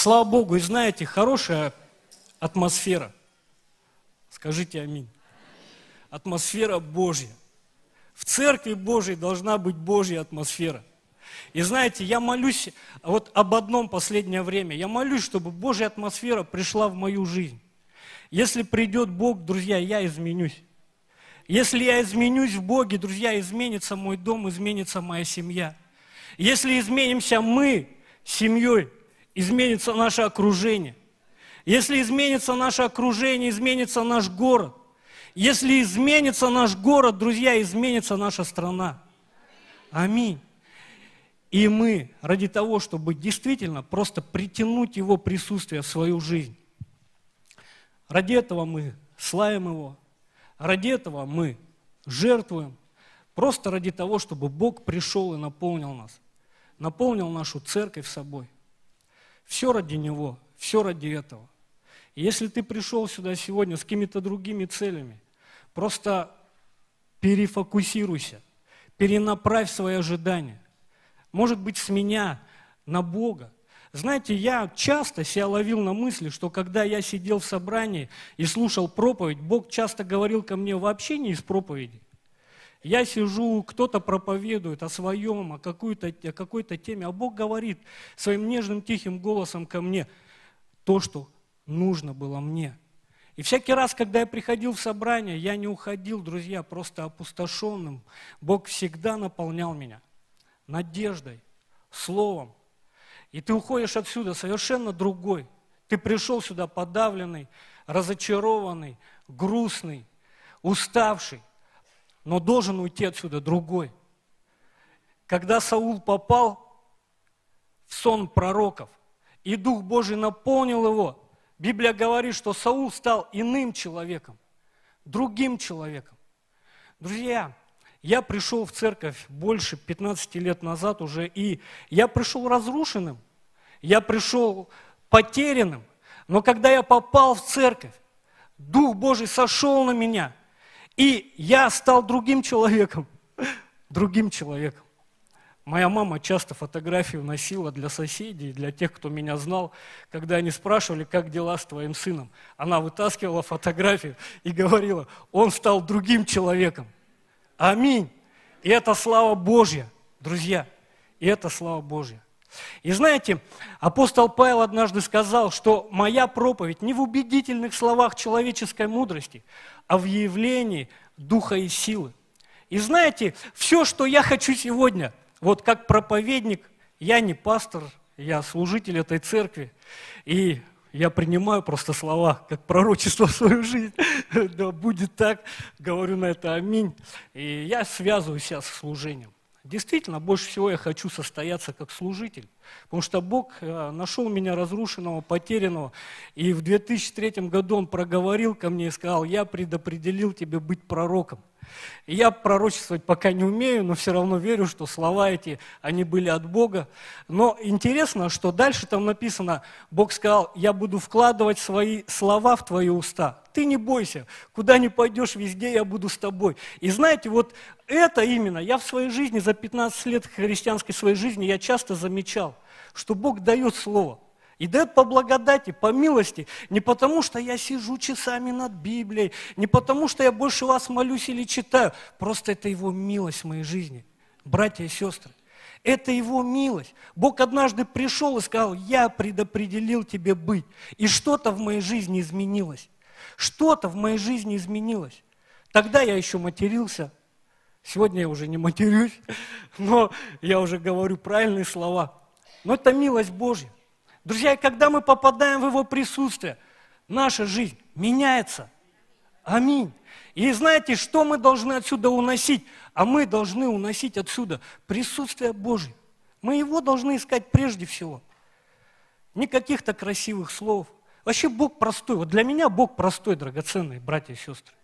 Слава Богу, и знаете, хорошая атмосфера. Скажите аминь. Атмосфера Божья. В церкви Божьей должна быть Божья атмосфера. И знаете, я молюсь вот об одном последнее время. Я молюсь, чтобы Божья атмосфера пришла в мою жизнь. Если придет Бог, друзья, я изменюсь. Если я изменюсь в Боге, друзья, изменится мой дом, изменится моя семья. Если изменимся мы семьей, изменится наше окружение. Если изменится наше окружение, изменится наш город. Если изменится наш город, друзья, изменится наша страна. Аминь. И мы ради того, чтобы действительно просто притянуть Его присутствие в свою жизнь, ради этого мы славим Его, ради этого мы жертвуем, просто ради того, чтобы Бог пришел и наполнил нас, наполнил нашу церковь собой. Все ради Него, все ради этого. Если ты пришел сюда сегодня с какими-то другими целями, просто перефокусируйся, перенаправь свои ожидания – может быть, с меня на Бога. Знаете, я часто себя ловил на мысли, что когда я сидел в собрании и слушал проповедь, Бог часто говорил ко мне вообще не из проповеди. Я сижу, кто-то проповедует о своем, о какой-то, о какой-то теме, а Бог говорит своим нежным тихим голосом ко мне то, что нужно было мне. И всякий раз, когда я приходил в собрание, я не уходил, друзья, просто опустошенным. Бог всегда наполнял меня – надеждой, словом. И ты уходишь отсюда совершенно другой. Ты пришел сюда подавленный, разочарованный, грустный, уставший, но должен уйти отсюда другой. Когда Саул попал в сон пророков, и Дух Божий наполнил его, Библия говорит, что Саул стал иным человеком, другим человеком. Друзья, я пришел в церковь больше 15 лет назад уже, и я пришел разрушенным, я пришел потерянным. Но когда я попал в церковь, Дух Божий сошел на меня, и я стал другим человеком, другим человеком. Моя мама часто фотографию носила для соседей, для тех, кто меня знал, когда они спрашивали, как дела с твоим сыном. Она вытаскивала фотографию и говорила, он стал другим человеком. Аминь. И это слава Божья, друзья. И это слава Божья. И знаете, апостол Павел однажды сказал, что моя проповедь не в убедительных словах человеческой мудрости, а в явлении духа и силы. И знаете, все, что я хочу сегодня, вот как проповедник, я не пастор, я служитель этой церкви, и я принимаю просто слова, как пророчество в свою жизнь. да будет так, говорю на это аминь. И я связываю себя с служением. Действительно, больше всего я хочу состояться как служитель, потому что Бог э, нашел меня разрушенного, потерянного, и в 2003 году Он проговорил ко мне и сказал, я предопределил тебе быть пророком. Я пророчествовать пока не умею, но все равно верю, что слова эти, они были от Бога. Но интересно, что дальше там написано, Бог сказал, я буду вкладывать свои слова в твои уста. Ты не бойся, куда ни пойдешь, везде я буду с тобой. И знаете, вот это именно, я в своей жизни, за 15 лет христианской своей жизни, я часто замечал, что Бог дает слово – и дает по благодати, по милости, не потому что я сижу часами над Библией, не потому что я больше вас молюсь или читаю, просто это Его милость в моей жизни, братья и сестры. Это Его милость. Бог однажды пришел и сказал, я предопределил тебе быть. И что-то в моей жизни изменилось. Что-то в моей жизни изменилось. Тогда я еще матерился. Сегодня я уже не матерюсь, но я уже говорю правильные слова. Но это милость Божья. Друзья, когда мы попадаем в Его присутствие, наша жизнь меняется. Аминь. И знаете, что мы должны отсюда уносить? А мы должны уносить отсюда присутствие Божье. Мы Его должны искать прежде всего. Не каких-то красивых слов. Вообще Бог простой. Вот для меня Бог простой, драгоценный, братья и сестры.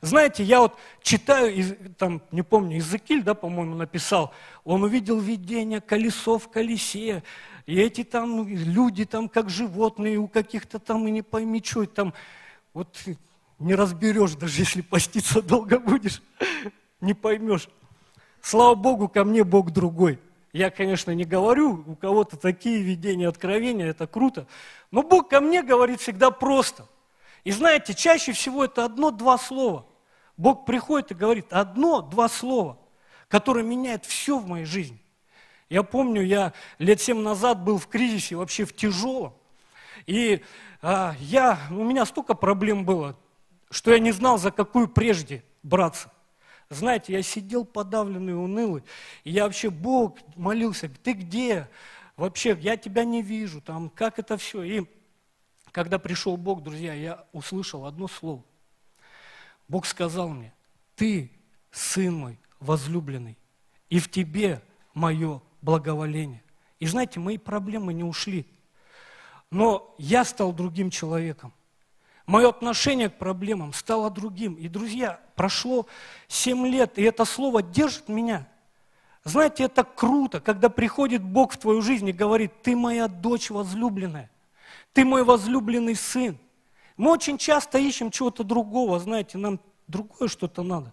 Знаете, я вот читаю, там, не помню, Иезекииль, да, по-моему, написал, он увидел видение колесо в колесе, и эти там люди там как животные, у каких-то там и не пойми, что там, вот не разберешь, даже если поститься долго будешь, не поймешь. Слава Богу, ко мне Бог другой. Я, конечно, не говорю, у кого-то такие видения, откровения, это круто. Но Бог ко мне говорит всегда просто. И знаете, чаще всего это одно-два слова. Бог приходит и говорит одно-два слова, которое меняет все в моей жизни. Я помню, я лет семь назад был в кризисе, вообще в тяжелом. И а, я, у меня столько проблем было, что я не знал, за какую прежде браться. Знаете, я сидел подавленный, унылый, и я вообще, Бог, молился, ты где? Вообще, я тебя не вижу, там, как это все. И когда пришел Бог, друзья, я услышал одно слово. Бог сказал мне, ты, сын мой, возлюбленный, и в тебе мое благоволение. И знаете, мои проблемы не ушли. Но я стал другим человеком. Мое отношение к проблемам стало другим. И, друзья, прошло 7 лет, и это слово держит меня. Знаете, это круто, когда приходит Бог в твою жизнь и говорит, ты моя дочь возлюбленная, ты мой возлюбленный сын. Мы очень часто ищем чего-то другого, знаете, нам другое что-то надо.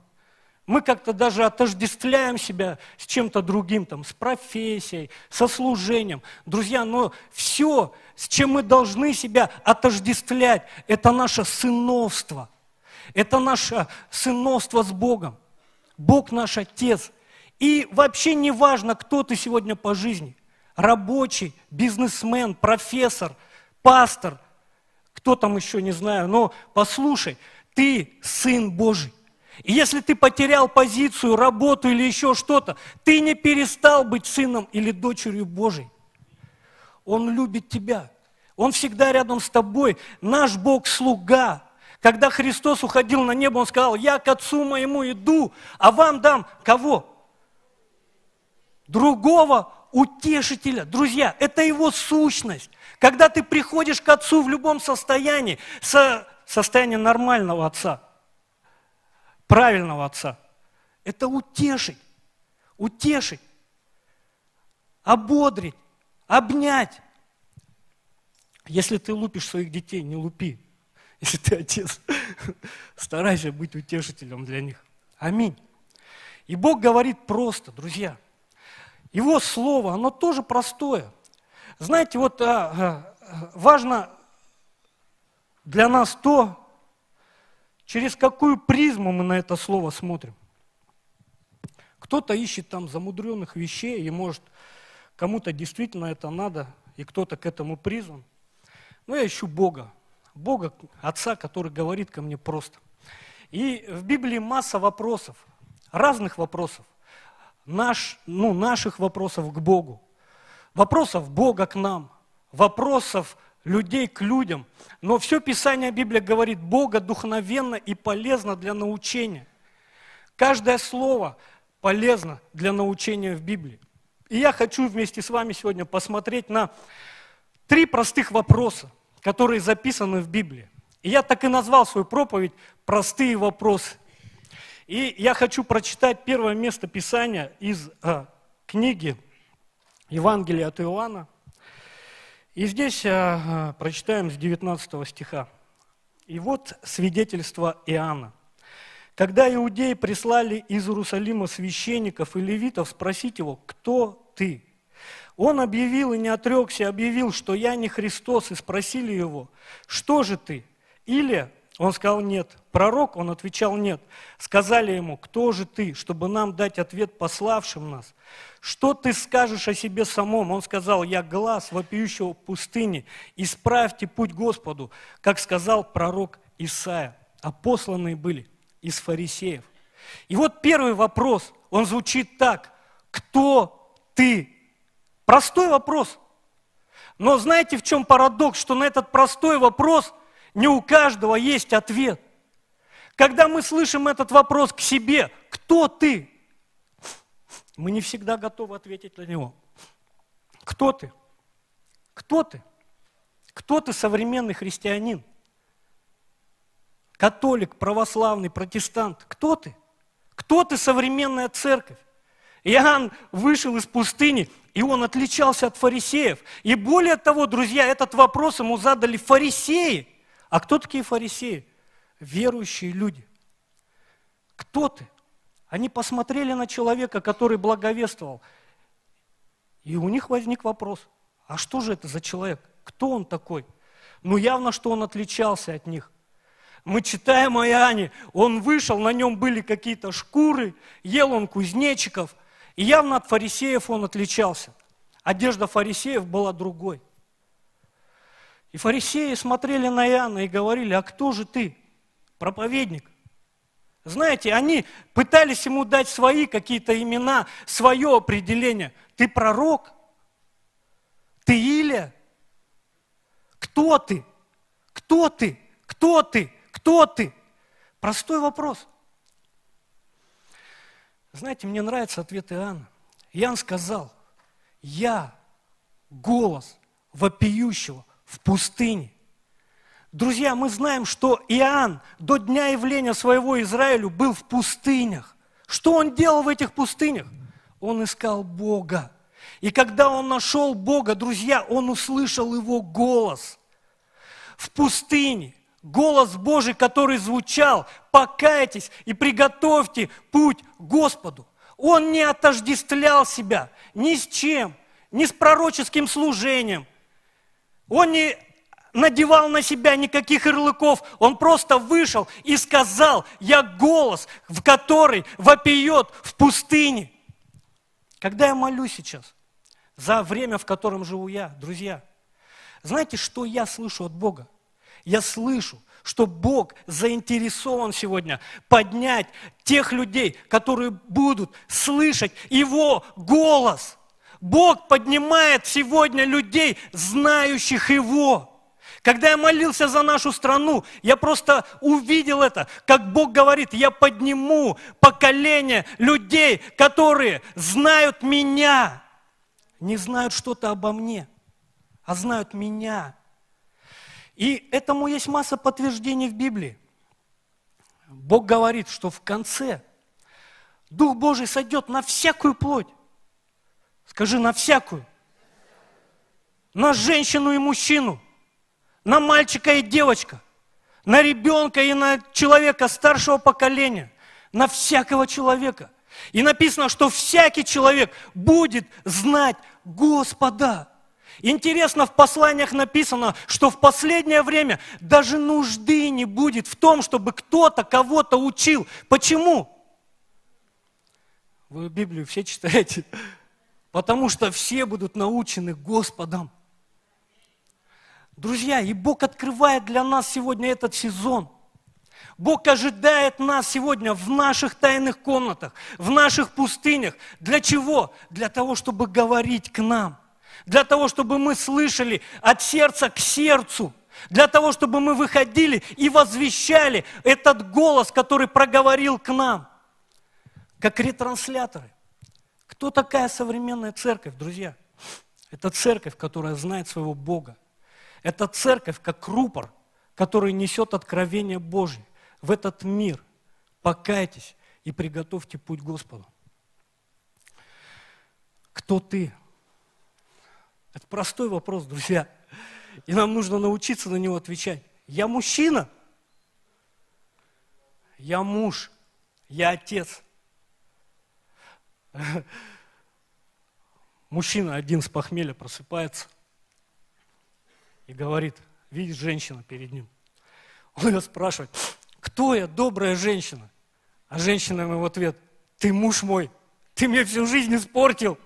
Мы как-то даже отождествляем себя с чем-то другим, там, с профессией, со служением. Друзья, но все, с чем мы должны себя отождествлять, это наше сыновство. Это наше сыновство с Богом. Бог наш Отец. И вообще не важно, кто ты сегодня по жизни. Рабочий, бизнесмен, профессор, пастор, кто там еще, не знаю. Но послушай, ты сын Божий. И если ты потерял позицию, работу или еще что-то, ты не перестал быть сыном или дочерью Божией. Он любит тебя. Он всегда рядом с тобой. Наш Бог слуга. Когда Христос уходил на небо, Он сказал, я к Отцу моему иду, а вам дам кого? Другого утешителя. Друзья, это Его сущность. Когда ты приходишь к Отцу в любом состоянии, со состояние нормального Отца – правильного отца. Это утешить, утешить, ободрить, обнять. Если ты лупишь своих детей, не лупи. Если ты отец, старайся быть утешителем для них. Аминь. И Бог говорит просто, друзья. Его слово, оно тоже простое. Знаете, вот а, а, важно для нас то, Через какую призму мы на это слово смотрим? Кто-то ищет там замудренных вещей, и может кому-то действительно это надо, и кто-то к этому призван. Но я ищу Бога, Бога, Отца, который говорит ко мне просто. И в Библии масса вопросов, разных вопросов, наш, ну, наших вопросов к Богу, вопросов Бога к нам, вопросов людей к людям. Но все Писание Библия говорит, Бога духовенно и полезно для научения. Каждое слово полезно для научения в Библии. И я хочу вместе с вами сегодня посмотреть на три простых вопроса, которые записаны в Библии. И я так и назвал свою проповедь «Простые вопросы». И я хочу прочитать первое место Писания из э, книги Евангелия от Иоанна, и здесь э, прочитаем с 19 стиха. И вот свидетельство Иоанна. Когда иудеи прислали из Иерусалима священников и левитов спросить его, кто ты? Он объявил и не отрекся, объявил, что я не Христос, и спросили его, что же ты? Или он сказал нет. Пророк, он отвечал нет. Сказали ему, кто же ты, чтобы нам дать ответ пославшим нас? Что ты скажешь о себе самом? Он сказал, я глаз вопиющего в пустыне. Исправьте путь Господу, как сказал пророк Исаия. А посланные были из фарисеев. И вот первый вопрос, он звучит так. Кто ты? Простой вопрос. Но знаете, в чем парадокс, что на этот простой вопрос – не у каждого есть ответ. Когда мы слышим этот вопрос к себе, кто ты? Мы не всегда готовы ответить на него. Кто ты? Кто ты? Кто ты современный христианин? Католик, православный, протестант. Кто ты? Кто ты современная церковь? Иоанн вышел из пустыни, и он отличался от фарисеев. И более того, друзья, этот вопрос ему задали фарисеи – а кто такие фарисеи? Верующие люди. Кто ты? Они посмотрели на человека, который благовествовал. И у них возник вопрос, а что же это за человек? Кто он такой? Ну, явно, что он отличался от них. Мы читаем о Иоанне, он вышел, на нем были какие-то шкуры, ел он кузнечиков, и явно от фарисеев он отличался. Одежда фарисеев была другой. И фарисеи смотрели на Иоанна и говорили, а кто же ты, проповедник? Знаете, они пытались ему дать свои какие-то имена, свое определение. Ты пророк? Ты Илия? Кто ты? Кто ты? Кто ты? Кто ты? Простой вопрос. Знаете, мне нравится ответ Иоанна. Иоанн сказал, я голос вопиющего в пустыне. Друзья, мы знаем, что Иоанн до дня явления своего Израилю был в пустынях. Что он делал в этих пустынях? Он искал Бога. И когда он нашел Бога, друзья, он услышал его голос в пустыне. Голос Божий, который звучал, покайтесь и приготовьте путь Господу. Он не отождествлял себя ни с чем, ни с пророческим служением. Он не надевал на себя никаких ярлыков. Он просто вышел и сказал, я голос, в который вопиет в пустыне. Когда я молюсь сейчас, за время, в котором живу я, друзья, знаете, что я слышу от Бога? Я слышу, что Бог заинтересован сегодня поднять тех людей, которые будут слышать Его голос. Бог поднимает сегодня людей, знающих Его. Когда я молился за нашу страну, я просто увидел это, как Бог говорит, я подниму поколение людей, которые знают меня, не знают что-то обо мне, а знают меня. И этому есть масса подтверждений в Библии. Бог говорит, что в конце Дух Божий сойдет на всякую плоть. Скажи, на всякую. На женщину и мужчину на мальчика и девочка, на ребенка и на человека старшего поколения, на всякого человека. И написано, что всякий человек будет знать Господа. Интересно, в посланиях написано, что в последнее время даже нужды не будет в том, чтобы кто-то кого-то учил. Почему? Вы Библию все читаете? Потому что все будут научены Господом. Друзья, и Бог открывает для нас сегодня этот сезон. Бог ожидает нас сегодня в наших тайных комнатах, в наших пустынях. Для чего? Для того, чтобы говорить к нам. Для того, чтобы мы слышали от сердца к сердцу. Для того, чтобы мы выходили и возвещали этот голос, который проговорил к нам. Как ретрансляторы. Кто такая современная церковь, друзья? Это церковь, которая знает своего Бога это церковь, как рупор, который несет откровение Божье в этот мир. Покайтесь и приготовьте путь Господу. Кто ты? Это простой вопрос, друзья. И нам нужно научиться на него отвечать. Я мужчина. Я муж. Я отец. Мужчина один с похмелья просыпается и говорит, видит женщина перед ним. Он ее спрашивает, кто я, добрая женщина? А женщина ему в ответ, ты муж мой, ты мне всю жизнь испортил.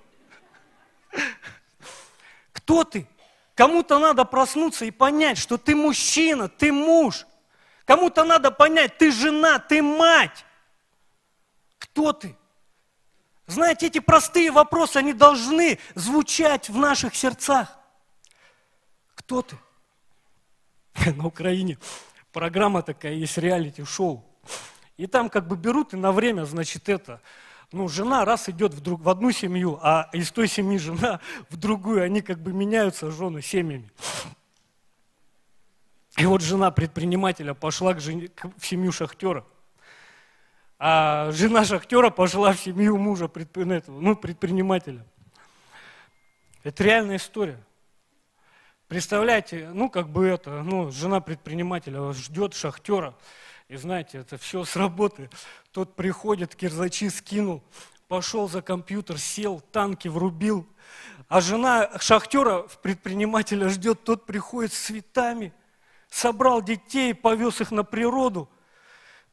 Кто ты? Кому-то надо проснуться и понять, что ты мужчина, ты муж. Кому-то надо понять, ты жена, ты мать. Кто ты? Знаете, эти простые вопросы, они должны звучать в наших сердцах кто ты? На Украине программа такая есть, реалити-шоу. И там как бы берут и на время, значит, это, ну, жена раз идет в, друг, в одну семью, а из той семьи жена в другую, они как бы меняются жены семьями. И вот жена предпринимателя пошла к жене, в семью шахтера. А жена шахтера пошла в семью мужа ну, предпринимателя. Это реальная история. Представляете, ну, как бы это, ну, жена предпринимателя ждет шахтера, и знаете, это все с работы. Тот приходит, кирзачи скинул, пошел за компьютер, сел, танки врубил. А жена шахтера, предпринимателя ждет, тот приходит с цветами, собрал детей, повез их на природу.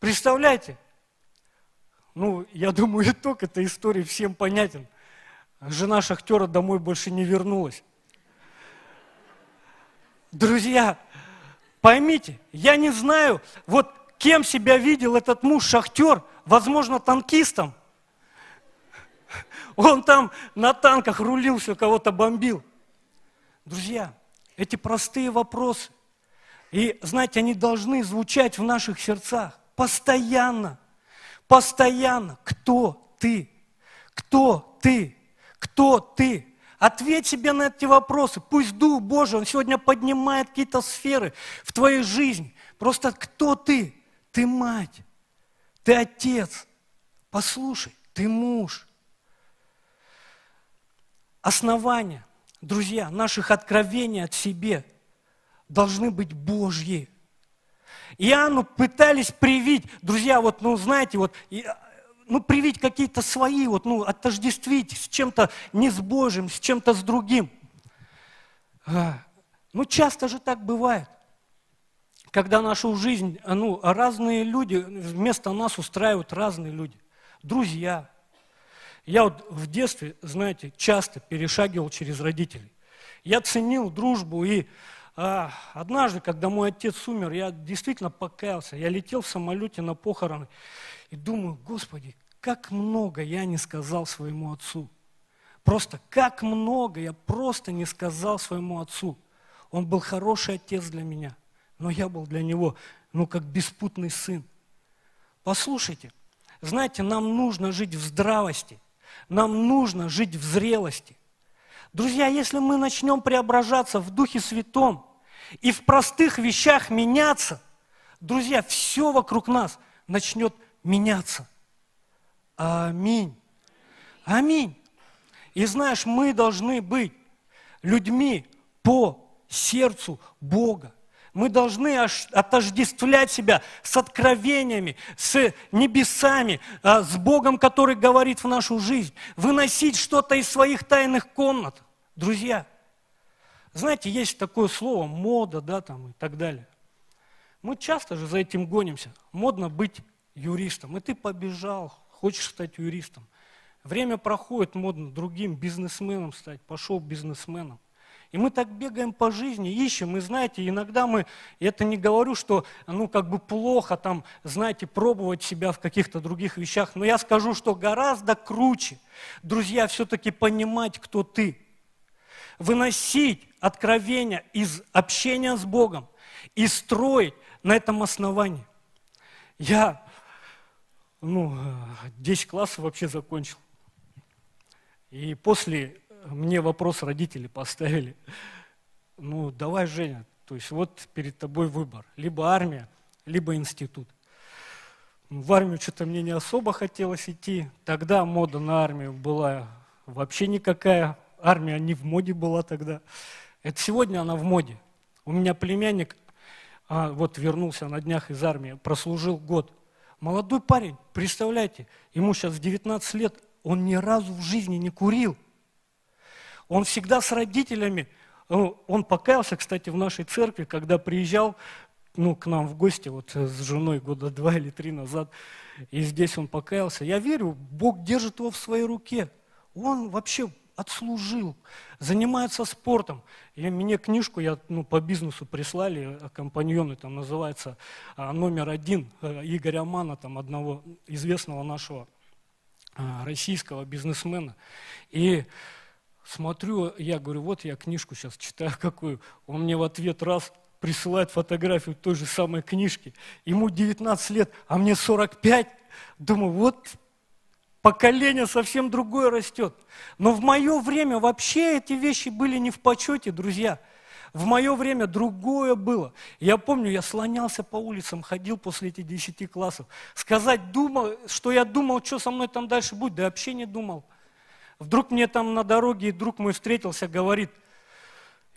Представляете? Ну, я думаю, итог этой истории всем понятен. Жена шахтера домой больше не вернулась. Друзья, поймите, я не знаю, вот кем себя видел этот муж шахтер, возможно, танкистом. Он там на танках рулил, все кого-то бомбил. Друзья, эти простые вопросы, и знаете, они должны звучать в наших сердцах постоянно, постоянно. Кто ты? Кто ты? Кто ты? Ответь себе на эти вопросы. Пусть Дух Божий, Он сегодня поднимает какие-то сферы в твоей жизни. Просто кто ты? Ты мать, ты отец. Послушай, ты муж. Основания, друзья, наших откровений от себе должны быть Божьи. Иоанну пытались привить, друзья, вот, ну, знаете, вот, ну, привить какие-то свои, вот, ну, отождествить с чем-то не с Божьим, с чем-то с другим. А, ну, часто же так бывает, когда нашу жизнь, ну, разные люди, вместо нас устраивают разные люди. Друзья. Я вот в детстве, знаете, часто перешагивал через родителей. Я ценил дружбу и а, однажды, когда мой отец умер, я действительно покаялся. Я летел в самолете на похороны и думаю, Господи, как много я не сказал своему отцу. Просто как много я просто не сказал своему отцу. Он был хороший отец для меня, но я был для него, ну, как беспутный сын. Послушайте, знаете, нам нужно жить в здравости, нам нужно жить в зрелости. Друзья, если мы начнем преображаться в Духе Святом, и в простых вещах меняться, друзья, все вокруг нас начнет меняться. Аминь. Аминь. И знаешь, мы должны быть людьми по сердцу Бога. Мы должны отождествлять себя с откровениями, с небесами, а, с Богом, который говорит в нашу жизнь. Выносить что-то из своих тайных комнат. Друзья, знаете, есть такое слово мода, да, там и так далее. Мы часто же за этим гонимся. Модно быть юристом. И ты побежал, хочешь стать юристом. Время проходит, модно другим бизнесменом стать, пошел бизнесменом. И мы так бегаем по жизни, ищем, и знаете, иногда мы, я это не говорю, что, ну, как бы плохо там, знаете, пробовать себя в каких-то других вещах, но я скажу, что гораздо круче, друзья, все-таки понимать, кто ты выносить откровения из общения с Богом и строить на этом основании. Я, ну, 10 классов вообще закончил. И после мне вопрос родители поставили. Ну, давай, Женя, то есть вот перед тобой выбор. Либо армия, либо институт. В армию что-то мне не особо хотелось идти. Тогда мода на армию была вообще никакая армия не в моде была тогда. Это сегодня она в моде. У меня племянник, а, вот вернулся на днях из армии, прослужил год. Молодой парень, представляете, ему сейчас 19 лет, он ни разу в жизни не курил. Он всегда с родителями, ну, он покаялся, кстати, в нашей церкви, когда приезжал ну, к нам в гости вот с женой года два или три назад, и здесь он покаялся. Я верю, Бог держит его в своей руке. Он вообще отслужил, занимается спортом. И мне книжку я, ну, по бизнесу прислали, компаньоны, там называется а, номер один э, Игоря Мана, там одного известного нашего а, российского бизнесмена. И смотрю, я говорю, вот я книжку сейчас читаю какую. Он мне в ответ раз присылает фотографию той же самой книжки. Ему 19 лет, а мне 45. Думаю, вот поколение совсем другое растет. Но в мое время вообще эти вещи были не в почете, друзья. В мое время другое было. Я помню, я слонялся по улицам, ходил после этих десяти классов. Сказать, думал, что я думал, что со мной там дальше будет, да вообще не думал. Вдруг мне там на дороге друг мой встретился, говорит,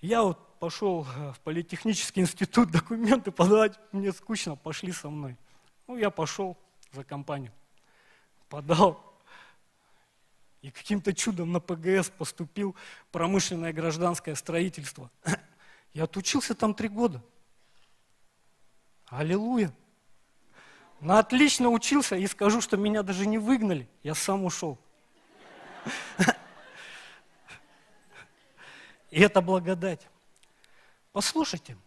я вот пошел в политехнический институт документы подавать, мне скучно, пошли со мной. Ну, я пошел за компанию, подал, и каким-то чудом на ПГС поступил промышленное гражданское строительство. Я отучился там три года. Аллилуйя. На отлично учился и скажу, что меня даже не выгнали, я сам ушел. И это благодать. Послушайте,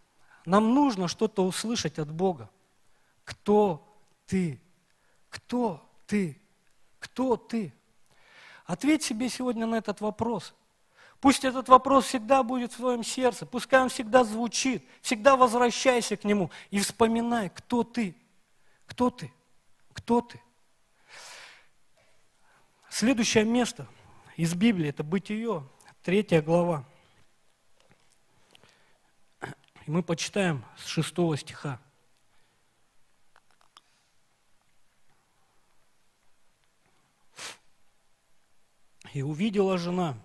нам нужно что-то услышать от Бога. Кто ты? Кто ты? Кто ты? Ответь себе сегодня на этот вопрос. Пусть этот вопрос всегда будет в твоем сердце, пускай он всегда звучит, всегда возвращайся к нему и вспоминай, кто ты, кто ты, кто ты. Следующее место из Библии – это Бытие, третья глава. И мы почитаем с шестого стиха. И увидела жена,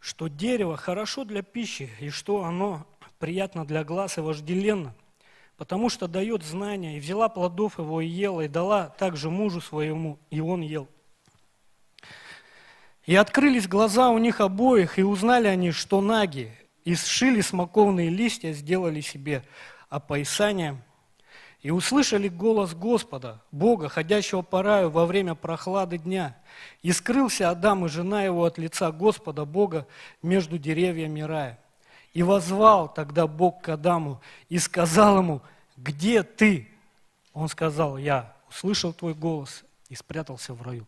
что дерево хорошо для пищи, и что оно приятно для глаз и вожделенно, потому что дает знания, и взяла плодов его и ела, и дала также мужу своему, и он ел. И открылись глаза у них обоих, и узнали они, что наги, и сшили смоковные листья, сделали себе опоясание – и услышали голос Господа, Бога, ходящего по раю во время прохлады дня. И скрылся Адам и жена его от лица Господа, Бога, между деревьями рая. И возвал тогда Бог к Адаму и сказал ему, где ты? Он сказал, я услышал твой голос и спрятался в раю.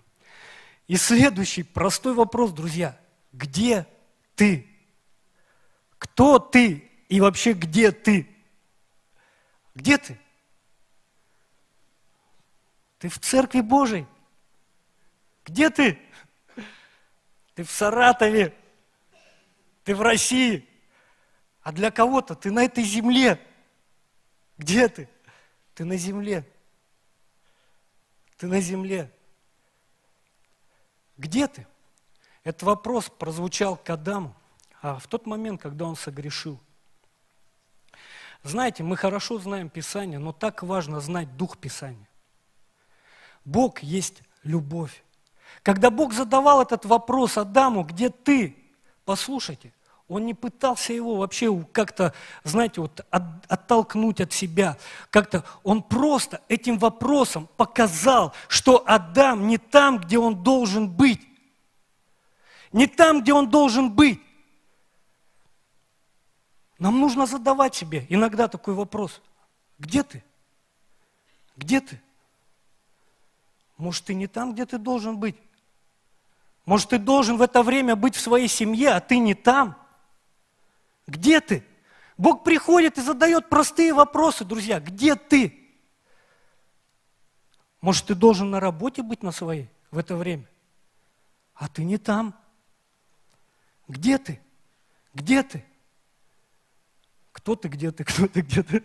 И следующий простой вопрос, друзья, где ты? Кто ты и вообще где ты? Где ты? Ты в церкви Божией. Где ты? Ты в Саратове. Ты в России. А для кого-то ты на этой земле. Где ты? Ты на земле. Ты на земле. Где ты? Этот вопрос прозвучал к Адаму, а в тот момент, когда он согрешил. Знаете, мы хорошо знаем Писание, но так важно знать Дух Писания. Бог есть любовь. Когда Бог задавал этот вопрос Адаму, где ты? Послушайте, он не пытался его вообще как-то, знаете, вот оттолкнуть от себя. Как-то он просто этим вопросом показал, что Адам не там, где он должен быть. Не там, где он должен быть. Нам нужно задавать себе иногда такой вопрос. Где ты? Где ты? Может, ты не там, где ты должен быть? Может, ты должен в это время быть в своей семье, а ты не там? Где ты? Бог приходит и задает простые вопросы, друзья. Где ты? Может, ты должен на работе быть на своей в это время? А ты не там. Где ты? Где ты? Кто ты, где ты, кто ты, где ты?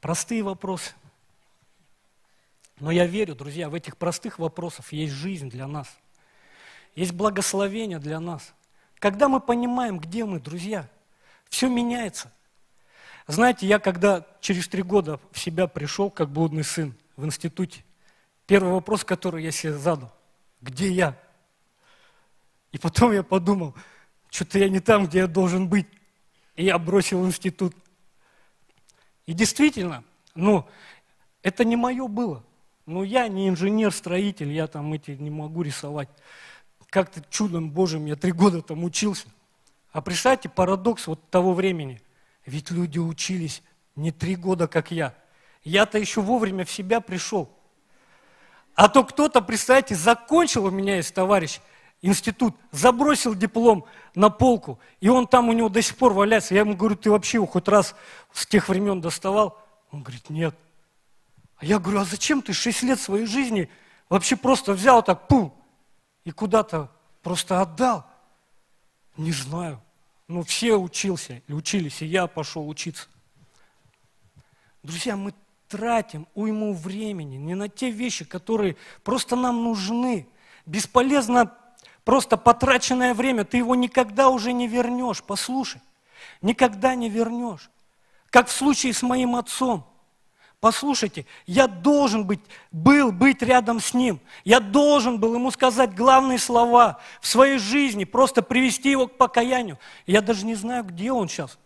Простые вопросы. Но я верю, друзья, в этих простых вопросах есть жизнь для нас. Есть благословение для нас. Когда мы понимаем, где мы, друзья, все меняется. Знаете, я когда через три года в себя пришел, как блудный сын в институте, первый вопрос, который я себе задал, где я? И потом я подумал, что-то я не там, где я должен быть. И я бросил институт. И действительно, ну, это не мое было. Ну, я не инженер-строитель, я там эти не могу рисовать. Как-то чудом Божьим я три года там учился. А представьте, парадокс вот того времени. Ведь люди учились не три года, как я. Я-то еще вовремя в себя пришел. А то кто-то, представьте, закончил у меня есть товарищ институт, забросил диплом на полку, и он там у него до сих пор валяется. Я ему говорю, ты вообще его хоть раз с тех времен доставал? Он говорит, нет. А я говорю, а зачем ты шесть лет своей жизни вообще просто взял так, пум, и куда-то просто отдал? Не знаю. Ну, все учился, учились, и я пошел учиться. Друзья, мы тратим уйму времени не на те вещи, которые просто нам нужны. Бесполезно просто потраченное время, ты его никогда уже не вернешь. Послушай, никогда не вернешь. Как в случае с моим отцом – Послушайте, я должен быть, был быть рядом с ним. Я должен был ему сказать главные слова в своей жизни, просто привести его к покаянию. Я даже не знаю, где он сейчас.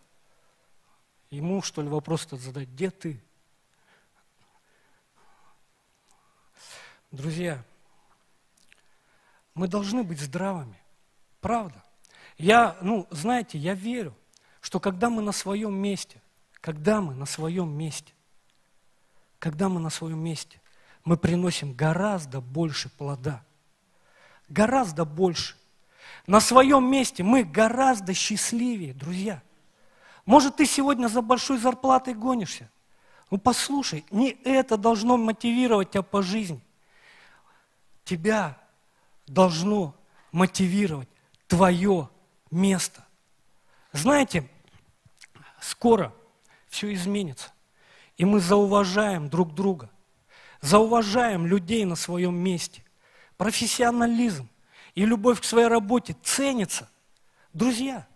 Ему, что ли, вопрос этот задать, где ты? Друзья, мы должны быть здравыми, правда. Я, ну, знаете, я верю, что когда мы на своем месте, когда мы на своем месте, когда мы на своем месте, мы приносим гораздо больше плода. Гораздо больше. На своем месте мы гораздо счастливее, друзья. Может, ты сегодня за большой зарплатой гонишься? Ну, послушай, не это должно мотивировать тебя по жизни. Тебя должно мотивировать твое место. Знаете, скоро все изменится. И мы зауважаем друг друга, зауважаем людей на своем месте. Профессионализм и любовь к своей работе ценится. Друзья,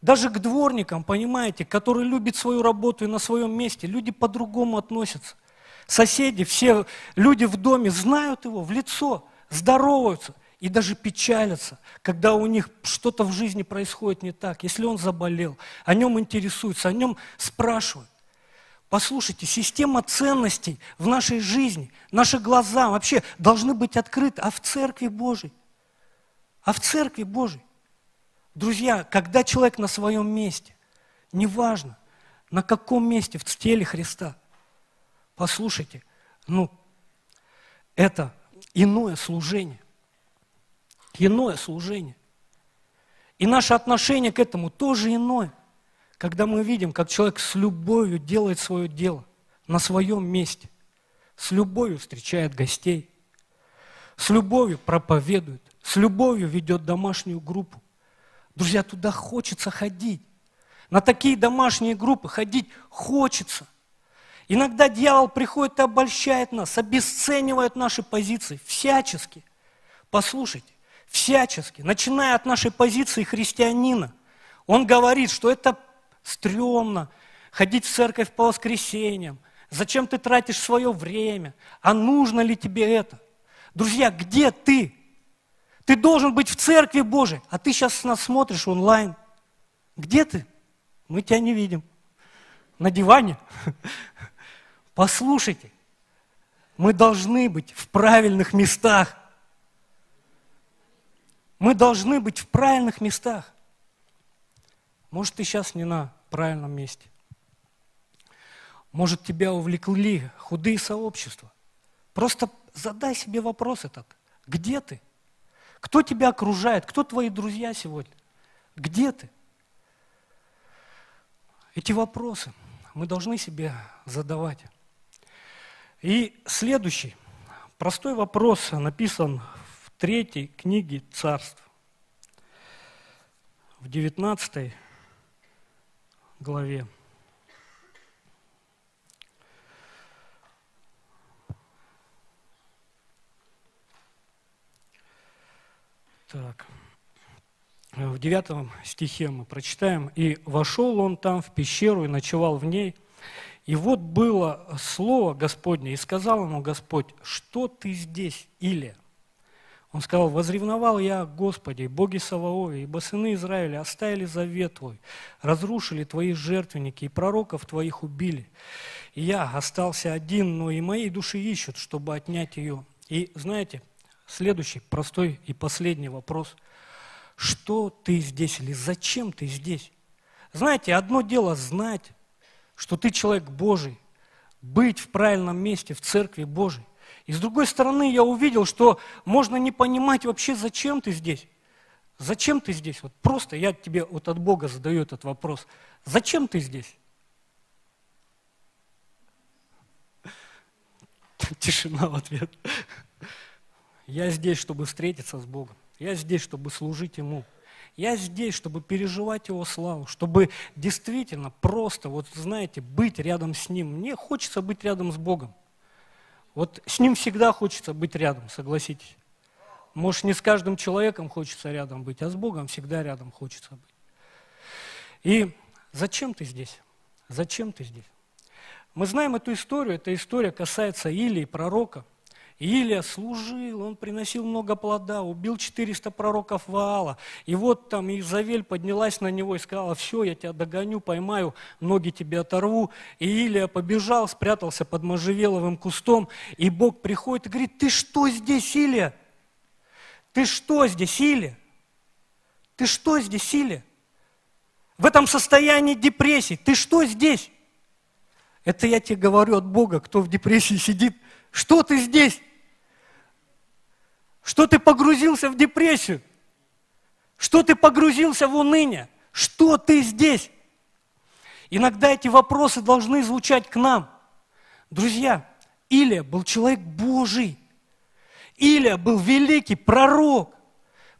даже к дворникам, понимаете, которые любят свою работу и на своем месте, люди по-другому относятся. Соседи, все люди в доме знают его в лицо, здороваются и даже печалятся, когда у них что-то в жизни происходит не так. Если он заболел, о нем интересуются, о нем спрашивают. Послушайте, система ценностей в нашей жизни, наши глаза вообще должны быть открыты, а в Церкви Божьей. А в Церкви Божьей. Друзья, когда человек на своем месте, неважно, на каком месте в теле Христа, послушайте, ну, это иное служение. Иное служение. И наше отношение к этому тоже иное когда мы видим, как человек с любовью делает свое дело на своем месте, с любовью встречает гостей, с любовью проповедует, с любовью ведет домашнюю группу. Друзья, туда хочется ходить. На такие домашние группы ходить хочется. Иногда дьявол приходит и обольщает нас, обесценивает наши позиции всячески. Послушайте, всячески, начиная от нашей позиции христианина. Он говорит, что это стрёмно ходить в церковь по воскресеньям. Зачем ты тратишь свое время? А нужно ли тебе это? Друзья, где ты? Ты должен быть в церкви Божией, а ты сейчас нас смотришь онлайн. Где ты? Мы тебя не видим. На диване? Послушайте, мы должны быть в правильных местах. Мы должны быть в правильных местах. Может, ты сейчас не на правильном месте. Может, тебя увлекли худые сообщества. Просто задай себе вопрос этот. Где ты? Кто тебя окружает? Кто твои друзья сегодня? Где ты? Эти вопросы мы должны себе задавать. И следующий, простой вопрос написан в третьей книге царств, в девятнадцатой главе. Так. В девятом стихе мы прочитаем. «И вошел он там в пещеру и ночевал в ней. И вот было слово Господне, и сказал ему Господь, что ты здесь, Илия? Он сказал, возревновал я, Господи, боги Саваови, ибо сыны Израиля оставили завет Твой, разрушили Твои жертвенники, и пророков Твоих убили. И я остался один, но и моей души ищут, чтобы отнять ее. И знаете, следующий простой и последний вопрос. Что ты здесь или зачем ты здесь? Знаете, одно дело знать, что ты человек Божий, быть в правильном месте, в церкви Божией. И с другой стороны, я увидел, что можно не понимать вообще, зачем ты здесь. Зачем ты здесь? Вот просто я тебе вот от Бога задаю этот вопрос. Зачем ты здесь? Тишина в ответ. Я здесь, чтобы встретиться с Богом. Я здесь, чтобы служить Ему. Я здесь, чтобы переживать Его славу, чтобы действительно просто, вот знаете, быть рядом с Ним. Мне хочется быть рядом с Богом. Вот с ним всегда хочется быть рядом, согласитесь. Может, не с каждым человеком хочется рядом быть, а с Богом всегда рядом хочется быть. И зачем ты здесь? Зачем ты здесь? Мы знаем эту историю, эта история касается Илии, пророка. Илия служил, он приносил много плода, убил 400 пророков Ваала. И вот там Изавель поднялась на него и сказала, все, я тебя догоню, поймаю, ноги тебе оторву. И Илия побежал, спрятался под можжевеловым кустом, и Бог приходит и говорит, ты что здесь, Илия? Ты что здесь, Илия? Ты что здесь, Илия? В этом состоянии депрессии, ты что здесь? Это я тебе говорю от Бога, кто в депрессии сидит. Что ты здесь? Что ты погрузился в депрессию? Что ты погрузился в уныние? Что ты здесь? Иногда эти вопросы должны звучать к нам. Друзья, Илия был человек Божий. Илия был великий пророк.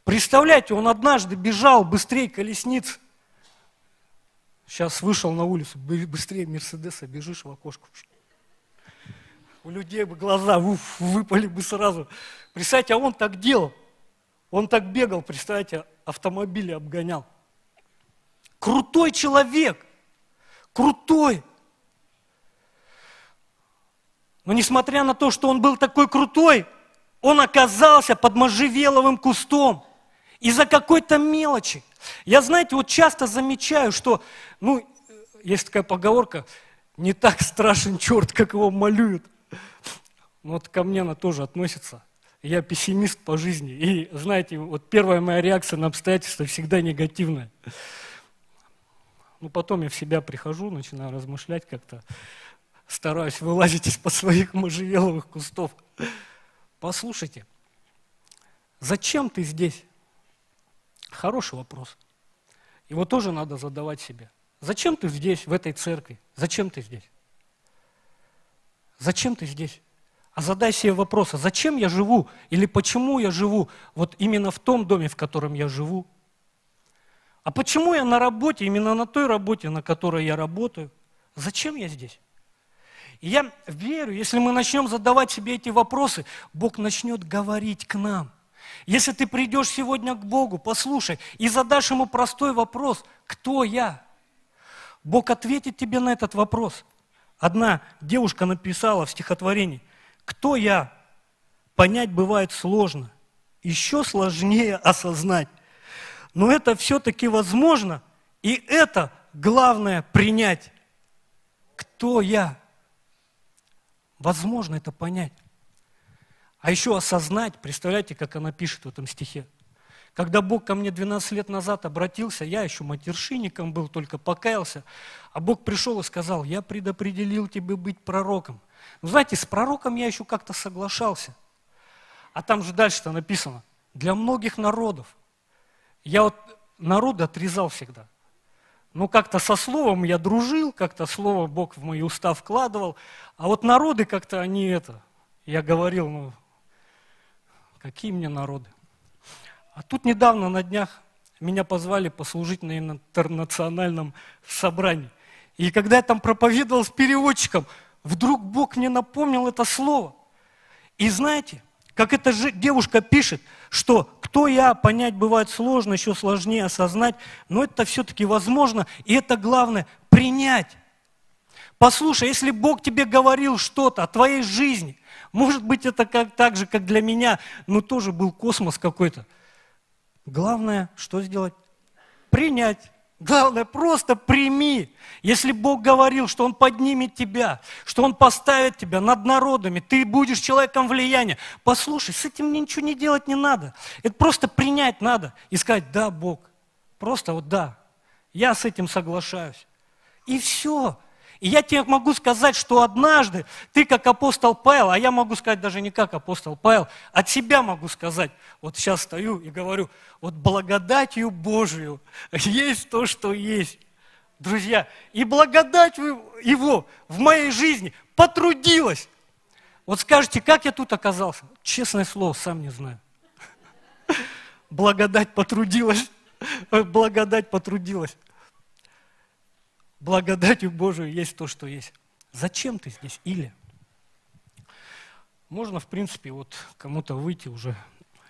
Представляете, он однажды бежал быстрее колесниц. Сейчас вышел на улицу, быстрее Мерседеса, бежишь в окошко. У людей бы глаза уф, выпали бы сразу. Представьте, а он так делал. Он так бегал, представьте, автомобили обгонял. Крутой человек. Крутой. Но несмотря на то, что он был такой крутой, он оказался под можжевеловым кустом из-за какой-то мелочи. Я, знаете, вот часто замечаю, что, ну, есть такая поговорка, не так страшен черт, как его малюют. Ну, вот ко мне она тоже относится я пессимист по жизни. И знаете, вот первая моя реакция на обстоятельства всегда негативная. Ну, потом я в себя прихожу, начинаю размышлять как-то, стараюсь вылазить из-под своих можжевеловых кустов. Послушайте, зачем ты здесь? Хороший вопрос. Его тоже надо задавать себе. Зачем ты здесь, в этой церкви? Зачем ты здесь? Зачем ты здесь? А задай себе вопрос, а зачем я живу или почему я живу вот именно в том доме, в котором я живу? А почему я на работе, именно на той работе, на которой я работаю? Зачем я здесь? И я верю, если мы начнем задавать себе эти вопросы, Бог начнет говорить к нам. Если ты придешь сегодня к Богу, послушай, и задашь Ему простой вопрос, кто я? Бог ответит тебе на этот вопрос. Одна девушка написала в стихотворении – кто я, понять бывает сложно. Еще сложнее осознать. Но это все-таки возможно, и это главное принять. Кто я? Возможно это понять. А еще осознать, представляете, как она пишет в этом стихе. Когда Бог ко мне 12 лет назад обратился, я еще матершинником был, только покаялся, а Бог пришел и сказал, я предопределил тебе быть пророком – ну, знаете, с пророком я еще как-то соглашался. А там же дальше-то написано, для многих народов. Я вот народы отрезал всегда. Ну, как-то со словом я дружил, как-то слово Бог в мои уста вкладывал. А вот народы как-то они это, я говорил, ну, какие мне народы. А тут недавно на днях меня позвали послужить на интернациональном собрании. И когда я там проповедовал с переводчиком, вдруг Бог мне напомнил это слово. И знаете, как эта девушка пишет, что кто я, понять бывает сложно, еще сложнее осознать, но это все-таки возможно, и это главное, принять. Послушай, если Бог тебе говорил что-то о твоей жизни, может быть, это как, так же, как для меня, но тоже был космос какой-то. Главное, что сделать? Принять. Главное, просто прими. Если Бог говорил, что Он поднимет тебя, что Он поставит тебя над народами, ты будешь человеком влияния, послушай, с этим ничего не делать не надо. Это просто принять надо и сказать, да, Бог, просто вот да, я с этим соглашаюсь. И все. И я тебе могу сказать, что однажды ты как апостол Павел, а я могу сказать даже не как апостол Павел, от себя могу сказать, вот сейчас стою и говорю, вот благодатью Божию есть то, что есть. Друзья, и благодать Его в моей жизни потрудилась. Вот скажите, как я тут оказался? Честное слово, сам не знаю. Благодать потрудилась. Благодать потрудилась благодатью Божию есть то, что есть. Зачем ты здесь, Или? Можно, в принципе, вот кому-то выйти уже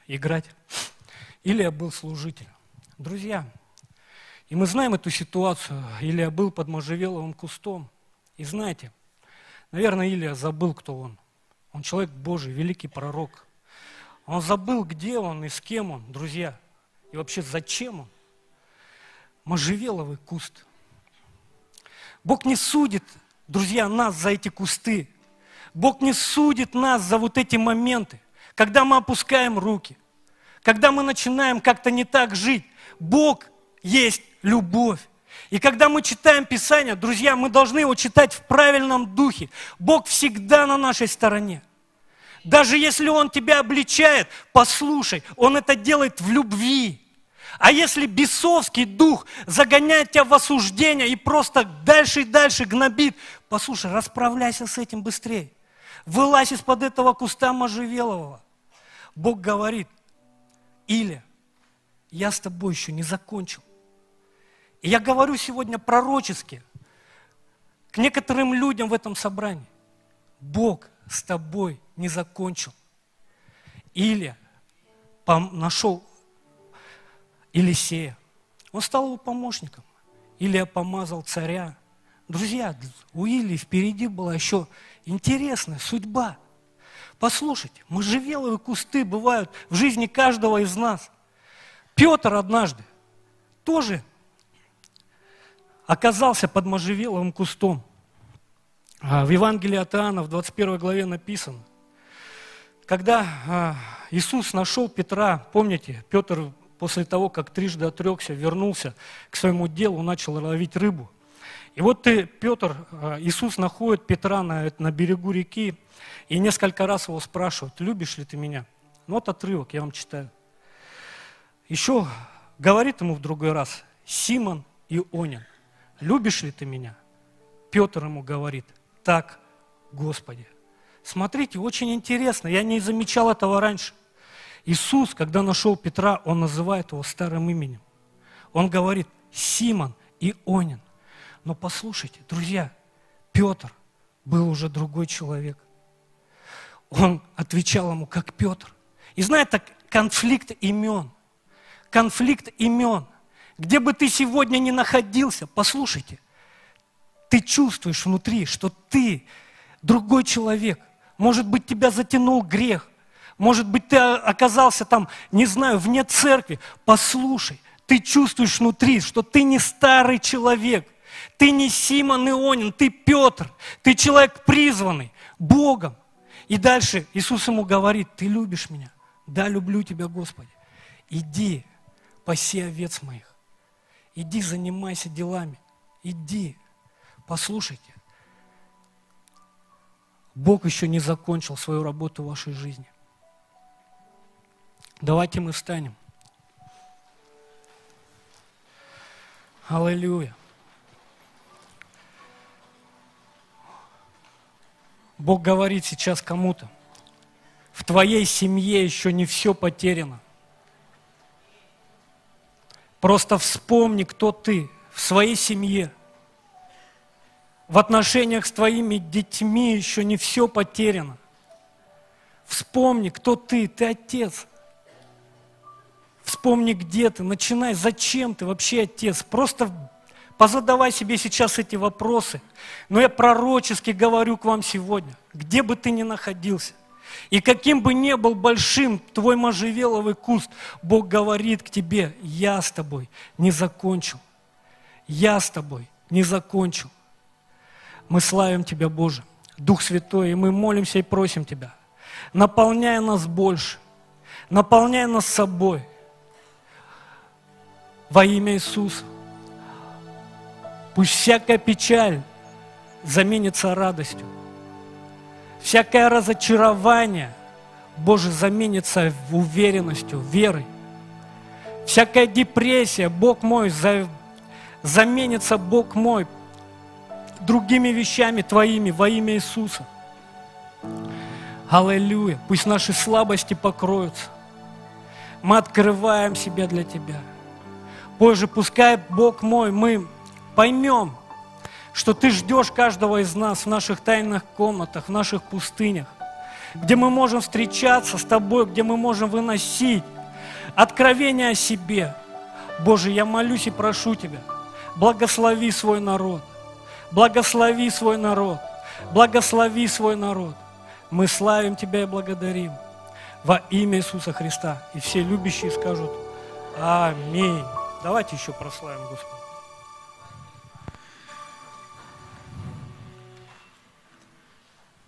играть. Илия был служитель. Друзья, и мы знаем эту ситуацию. Илия был под можжевеловым кустом. И знаете, Наверное, Илия забыл, кто он. Он человек Божий, великий пророк. Он забыл, где он и с кем он, друзья. И вообще, зачем он? Можжевеловый куст. Бог не судит, друзья, нас за эти кусты. Бог не судит нас за вот эти моменты, когда мы опускаем руки, когда мы начинаем как-то не так жить. Бог есть любовь. И когда мы читаем Писание, друзья, мы должны его читать в правильном духе. Бог всегда на нашей стороне. Даже если Он тебя обличает, послушай, Он это делает в любви. А если бесовский дух загоняет тебя в осуждение и просто дальше и дальше гнобит, послушай, расправляйся с этим быстрее. Вылазь из-под этого куста можжевелового. Бог говорит, или я с тобой еще не закончил. И я говорю сегодня пророчески к некоторым людям в этом собрании. Бог с тобой не закончил. Или нашел Елисея. Он стал его помощником. Илия помазал царя. Друзья, у Илии впереди была еще интересная судьба. Послушайте, можжевеловые кусты бывают в жизни каждого из нас. Петр однажды тоже оказался под можжевеловым кустом. А в Евангелии от Иоанна в 21 главе написано, когда а, Иисус нашел Петра, помните, Петр после того, как трижды отрекся, вернулся к своему делу, начал ловить рыбу. И вот ты, Петр, а, Иисус находит Петра на, на берегу реки и несколько раз его спрашивает, любишь ли ты меня? Ну вот отрывок, я вам читаю. Еще говорит ему в другой раз, Симон и Онин, любишь ли ты меня? Петр ему говорит, так, Господи. Смотрите, очень интересно, я не замечал этого раньше. Иисус, когда нашел Петра, он называет его старым именем. Он говорит Симон и Онин. Но послушайте, друзья, Петр был уже другой человек. Он отвечал ему как Петр. И знаете, конфликт имен. Конфликт имен. Где бы ты сегодня ни находился, послушайте, ты чувствуешь внутри, что ты другой человек. Может быть, тебя затянул грех. Может быть, ты оказался там, не знаю, вне церкви. Послушай, ты чувствуешь внутри, что ты не старый человек. Ты не Симон Ионин, ты Петр. Ты человек призванный Богом. И дальше Иисус ему говорит, ты любишь меня? Да, люблю тебя, Господи. Иди, паси овец моих. Иди, занимайся делами. Иди. Послушайте. Бог еще не закончил свою работу в вашей жизни. Давайте мы встанем. Аллилуйя. Бог говорит сейчас кому-то, в твоей семье еще не все потеряно. Просто вспомни, кто ты в своей семье. В отношениях с твоими детьми еще не все потеряно. Вспомни, кто ты, ты отец – Вспомни, где ты, начинай, зачем ты вообще отец. Просто позадавай себе сейчас эти вопросы. Но я пророчески говорю к вам сегодня, где бы ты ни находился, и каким бы ни был большим твой можжевеловый куст, Бог говорит к тебе, я с тобой не закончил. Я с тобой не закончил. Мы славим Тебя, Боже, Дух Святой, и мы молимся и просим Тебя, наполняй нас больше, наполняй нас собой, во имя Иисуса. Пусть всякая печаль заменится радостью. Всякое разочарование, Боже, заменится уверенностью, верой. Всякая депрессия, Бог мой, за, заменится, Бог мой, другими вещами Твоими во имя Иисуса. Аллилуйя. Пусть наши слабости покроются. Мы открываем себя для Тебя – Боже, пускай, Бог мой, мы поймем, что Ты ждешь каждого из нас в наших тайных комнатах, в наших пустынях, где мы можем встречаться с Тобой, где мы можем выносить откровение о себе. Боже, я молюсь и прошу Тебя, благослови свой народ, благослови свой народ, Благослови свой народ. Мы славим Тебя и благодарим во имя Иисуса Христа. И все любящие скажут Аминь. Давайте еще прославим Господа.